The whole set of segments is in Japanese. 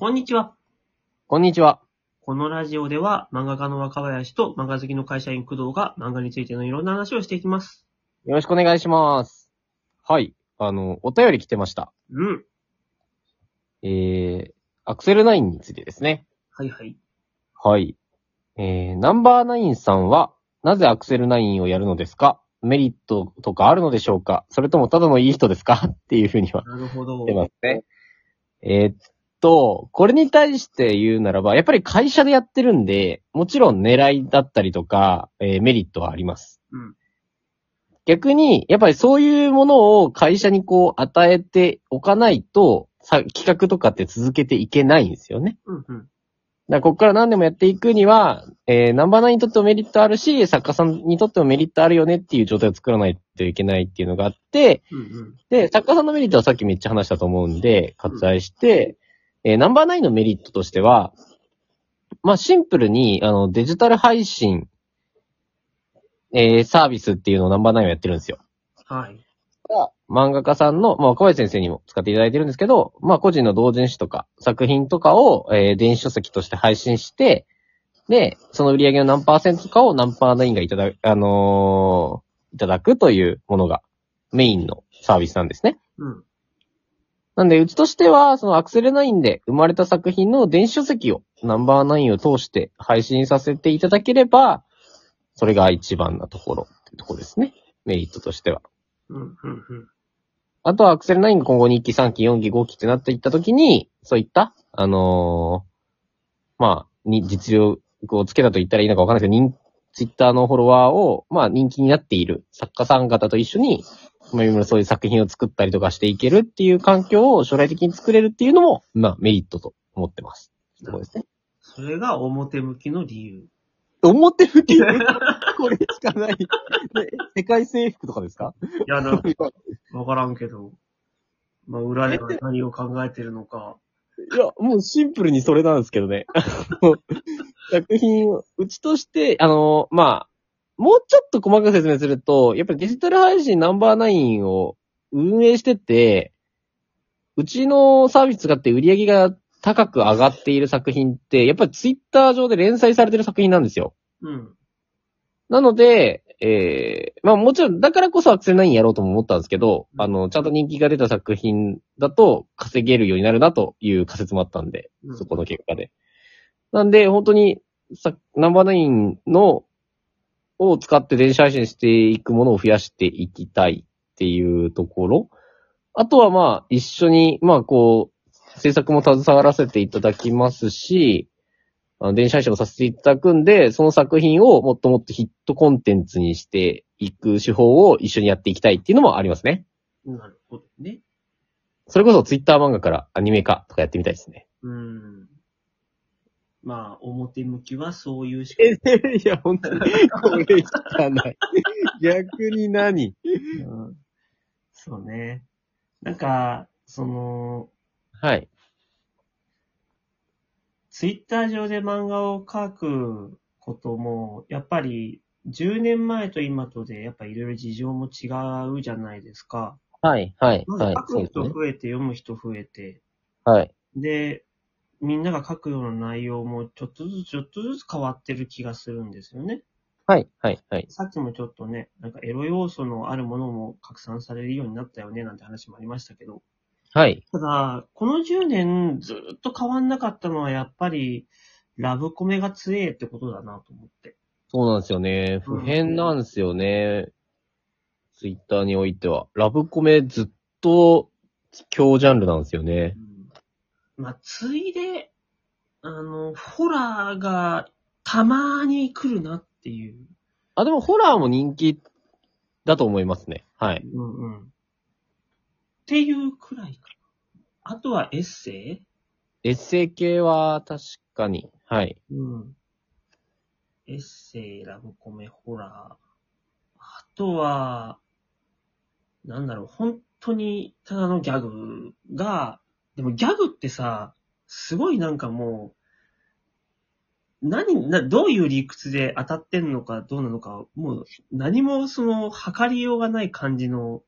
こんにちは。こんにちは。このラジオでは漫画家の若林と漫画好きの会社員工藤が漫画についてのいろんな話をしていきます。よろしくお願いします。はい。あの、お便り来てました。うん。えー、アクセルナインについてですね。はいはい。はい。えー、ナンバーナインさんは、なぜアクセルナインをやるのですか？メリットとかあるのでしょうか？それともただのいい人ですか？っていうふうにはなるほど。言ってますね。えーっと、これに対して言うならば、やっぱり会社でやってるんで、もちろん狙いだったりとか、えーメリットはあります。うん。逆に、やっぱりそういうものを会社にこう与えておかないと、さ企画とかって続けていけないんですよね。うんうん。だここから何でもやっていくには、えー、ナンバーナインにとってもメリットあるし、作家さんにとってもメリットあるよねっていう状態を作らないといけないっていうのがあって、うんうん。で、作家さんのメリットはさっきめっちゃ話したと思うんで、割愛して、えーナンバーナインのメリットとしては、まあシンプルに、あの、デジタル配信、えーサービスっていうのをナンバーナインはやってるんですよ。はい。漫画家さんの、まあ、若林先生にも使っていただいてるんですけど、まあ、個人の同人誌とか、作品とかを、えー電子書籍として配信して、で、その売り上げの何パーセントとかをナンパーナインがいただく、あのーいただくというものがメインのサービスなんですね。うん。なんで、うちとしては、そのアクセルナインで生まれた作品の電子書籍をナンバーナインを通して配信させていただければ、それが一番なところっていうところですね。メリットとしては。うん。うん。うん。あとはアクセル9が今後2期、3期、4期、5期ってなっていったときに、そういった、あのーまあ、に、実力をつけたと言ったらいいのかわかんないですけど、人、ツイッターのフォロワーを、まあ、人気になっている作家さん方と一緒に、まあ、そういう作品を作ったりとかしていけるっていう環境を将来的に作れるっていうのも、まあ、メリットと思ってます。そうですね。それが表向きの理由。表向き？これしかない。ね世界征服とかですか？いや、な んか、わからんけど。まあ、裏では何を考えてるのか。いや、もうシンプルにそれなんですけどね。作品を、うちとして、あの、まあ、もうちょっと細かく説明すると、やっぱりデジタル配信ナンバーナインを運営してて、うちのサービス使って売り上げが高く上がっている作品って、やっぱりツイッター上で連載されてる作品なんですよ。うん。なので、えー、まあもちろん、だからこそアクセル9やろうとも思ったんですけど、あの、ちゃんと人気が出た作品だと稼げるようになるなという仮説もあったんで、うんそこの結果で。なんで、本当に、さ、ナンバーナインの、を使って電子配信していくものを増やしていきたいっていうところ。あとはまあ、一緒に、まあこう、制作も携わらせていただきますし、あの電子配信をさせていただくんで、その作品をもっともっとヒットコンテンツにしていく手法を一緒にやっていきたいっていうのもありますね。なるほどね。それこそツイッター漫画からアニメ化とかやってみたいですね。うん。まあ、表向きはそういうしえ、いや、本当に、これしかない。逆に何？うんそうね。なんか、その、はい。ツイッター上で漫画を描くことも、やっぱり10年前と今とで、やっぱいろいろ事情も違うじゃないですか。はい、はい、まずはい。書く人。増えて、読む人増えて、はい。で、みんなが書くような内容もちょっとずつちょっとずつ変わってる気がするんですよね。はい、はい、はい。さっきもちょっとね、なんかエロ要素のあるものも拡散されるようになったよね、なんて話もありましたけど。はい。ただ、この10年ずっと変わんなかったのはやっぱり、ラブコメが強えってことだなと思って。そうなんですよね。うん普遍なんですよね。ツイッターにおいては。ラブコメずっと強ジャンルなんですよね。まあ、ついで、あの、ホラーがたまに来るなっていう。あ、でもホラーも人気だと思いますね。はい。うんうん。っていうくらいかな。あとはエッセイ？エッセイ系は確かに。はい。うん。エッセイ、ラブコメ、ホラー。あとは、なんだろう、本当にただのギャグが、でもギャグってさ、すごいなんかもう、何、な、どういう理屈で当たってんのかどうなのか、もう何もその、測りようがない感じの、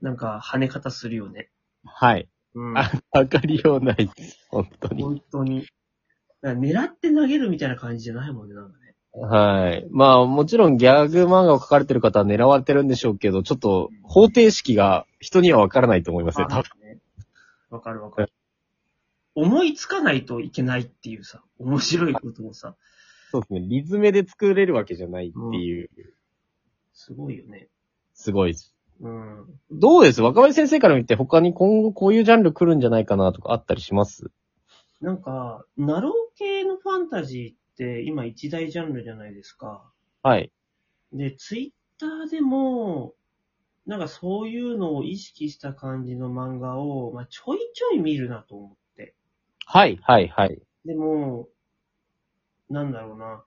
なんか跳ね方するよね。はい。うん。あ上がりようない。本当に。本当に。だから狙って投げるみたいな感じじゃないもんね、なんかね。はい。まあ、もちろんギャグ漫画を描かれてる方は狙われてるんでしょうけど、ちょっと方程式が人にはわからないと思いますよ、多分。ね。わかるわかる。思いつかないといけないっていうさ、面白いことをさ、そうですね。リズムで作れるわけじゃないっていう。すごいよね。すごいです。うん。どうです？若林先生から見て他に今後こういうジャンル来るんじゃないかなとかあったりします？なんか、ナロー系のファンタジーって今一大ジャンルじゃないですか。はい。で、ツイッターでも、なんかそういうのを意識した感じの漫画を、まあ、ちょいちょい見るなと思って。はい、はい、はい。でも、なんだろうな。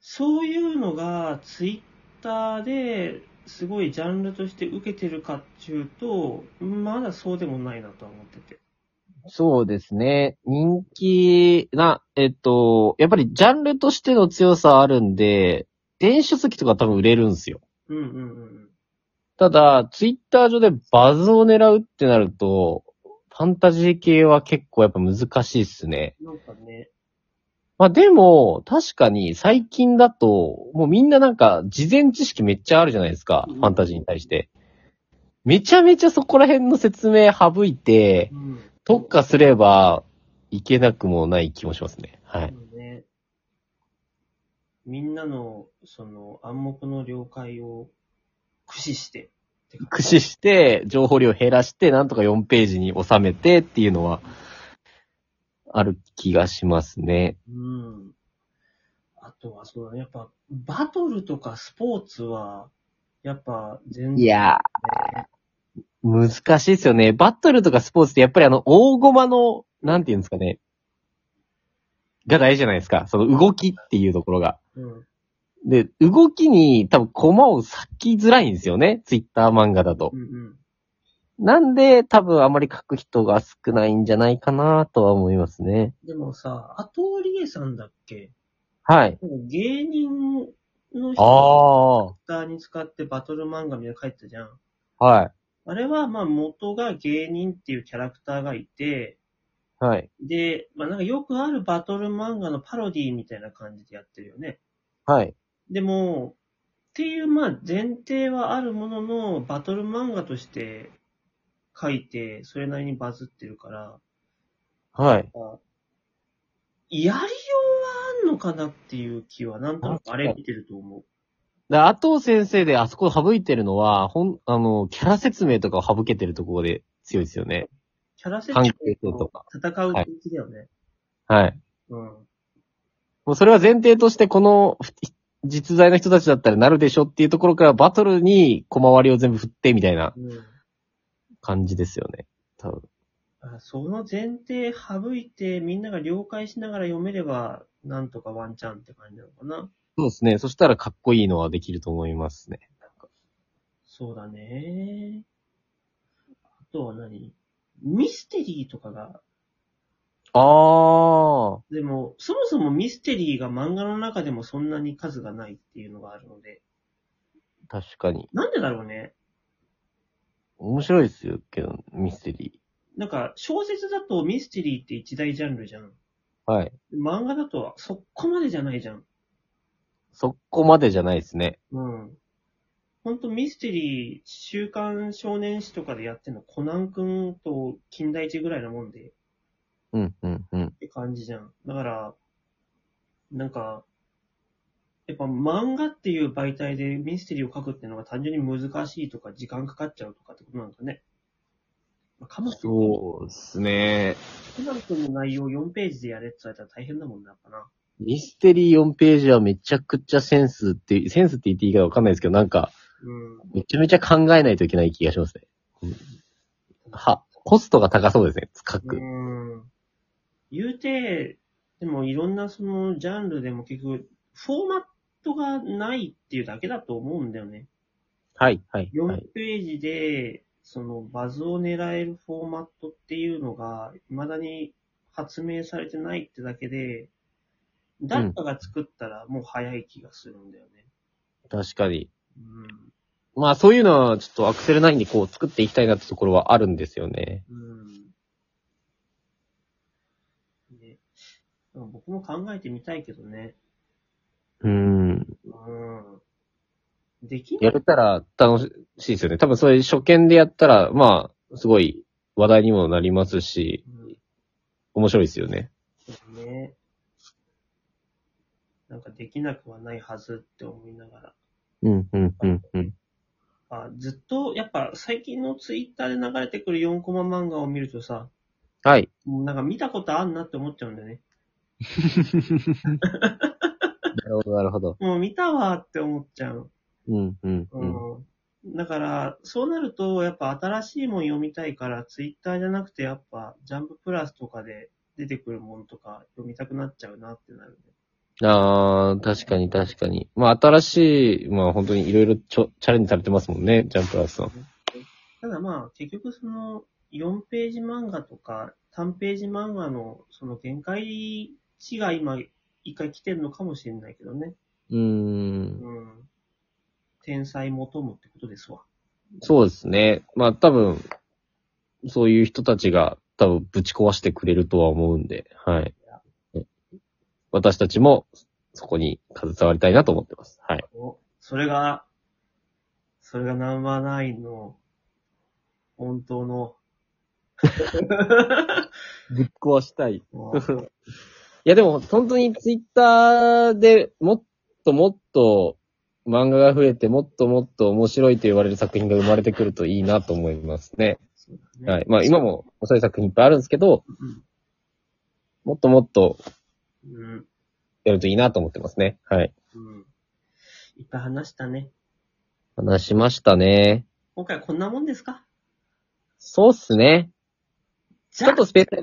そういうのがツイッターですごいジャンルとして受けてるかっていうと、まだそうでもないなとは思ってて。そうですね。人気な、えっと、やっぱりジャンルとしての強さあるんで、電子書籍とか多分売れるんですよ。うんうんうんただ、ツイッター上でバズを狙うってなると、ファンタジー系は結構やっぱ難しいっすね。うん。なんかね、まあでも、確かに最近だと、もうみんななんか事前知識めっちゃあるじゃないですか、うんファンタジーに対して。めちゃめちゃそこら辺の説明省いて、うん。特化すればいけなくもない気もしますね。はい。みんなの、その、暗黙の了解を駆使して。ってか駆使して、情報量減らして、なんとか4ページに収めてっていうのは、ある気がしますね。うん。あとは、そうだね。やっぱ、バトルとかスポーツは、やっぱ、全然、いやー、難しいですよね。バトルとかスポーツってやっぱりあの、大駒の、なんていうんですかね。が大事じゃないですか。その動きっていうところが。うん。で、動きに多分駒を割きづらいんですよね。ツイッター漫画だとう。んうん。なんで多分あまり書く人が少ないんじゃないかなとは思いますね。でもさ、アトリエさんだっけ？はい。芸人のあ人あ。をキャラクターに使ってバトル漫画みたいなの書いてたじゃん。はい。あれは、まあ、元が芸人っていうキャラクターがいて、はい。で、まあなんかよくあるバトル漫画のパロディみたいな感じでやってるよね。はい。でも、っていうまあ前提はあるものの、バトル漫画として書いて、それなりにバズってるから、はい。あやりようはあんのかなっていう気は、なんとなくあれ見てると思う。で、あと先生であそこ省いてるのは、ほん、あの、キャラ説明とかを省けてるところで強いですよね。キャラ設関定係性ととか。戦う気だよね。はい。うん。もうそれは前提として、このふ実在の人たちだったらなるでしょっていうところからバトルに小回りを全部振ってみたいなうん。感じですよね。多分。あその前提省いて、みんなが了解しながら読めれば、なんとかワンチャンって感じなのかな。そうですね。そしたらかっこいいのはできると思いますね。そうだね。あとは何？ミステリーとかが、あー。でも、そもそもミステリーが漫画の中でもそんなに数がないっていうのがあるので、確かに。なんでだろうね。面白いですよ、けど、ミステリなんか、小説だとミステリーって一大ジャンルじゃん。ー。はい。漫画だとそこまでじゃないじゃん。そこまでじゃないですね。うん。ほんとミステリー、週刊少年誌とかでやってんのコナン君と金田一ぐらいなもんで、うん、うん、うん。って感じじゃん。だから、なんか、やっぱ漫画っていう媒体でミステリーを書くっていうのが単純に難しいとか時間かかっちゃうとかってことなんかね。まあ、かもしれない。そうですね。コナン君の内容を4ページでやれって言われたら大変だもんな、やっぱな。ミステリー4ページはめちゃくちゃセンスって、センスって言っていいかわかんないですけど、なんか、うん。めちゃめちゃ考えないといけない気がしますね。うんは、コストが高そうですね、書く。うん。言うて、でもいろんなそのジャンルでも結局、フォーマットがないっていうだけだと思うんだよね。はい、はい、は4い。ページで、そのバズを狙えるフォーマットっていうのが、未だに発明されてないってだけで、誰かが作ったらもう早い気がするんだよね。確かに。うん。まあそういうのはちょっとアクセル9でこう作っていきたいなってところはあるんですよね。うん。ね僕も考えてみたいけどね。うん。うん。できんやれたら楽しいですよね。多分それ初見でやったら、まあ、すごい話題にもなりますし、うん面白いですよね。そうね。なんかできなくはないはずって思いながら。うん、うん、うん、うん。あずっと、やっぱ最近のツイッターで流れてくる4コマ漫画を見るとさ、はい。もうなんか見たことあんなって思っちゃうんだよね。なるほど、なるほど。もう見たわって思っちゃう。うん、うん、ううん。ん。だから、そうなると、やっぱ新しいもん読みたいから、ツイッターじゃなくて、やっぱ、ジャンププラスとかで出てくるもんとか読みたくなっちゃうなってなるね。ああ、確かに確かに。まあ、新しい、まあ本当にいろいろちょチャレンジされてますもんね、ジャンプラスさん。ただまあ、結局その、4ページ漫画とか、3ページ漫画の、その限界値が今、一回来てるのかもしれないけどね。うーん。うん。天才求むってことですわ。そうですね。まあ多分、そういう人たちが多分ぶち壊してくれるとは思うんで、はい。私たちもそこに携わりたいなと思ってます。はい。おそれが、それがナンバーナインの、本当の、ぶっ壊したい。い もうやでも本当にツイッターでもっともっと漫画が増えてもっともっと面白いと言われる作品が生まれてくるといいなと思いますね。ねはい。まあ今も面白い作品いっぱいあるんですけど、もっともっとうん。うん。やるといいなと思ってますね。はい。うん。いっぱい話したね。話しましたね。今回はこんなもんですか？そうっすね。ちょっとスペース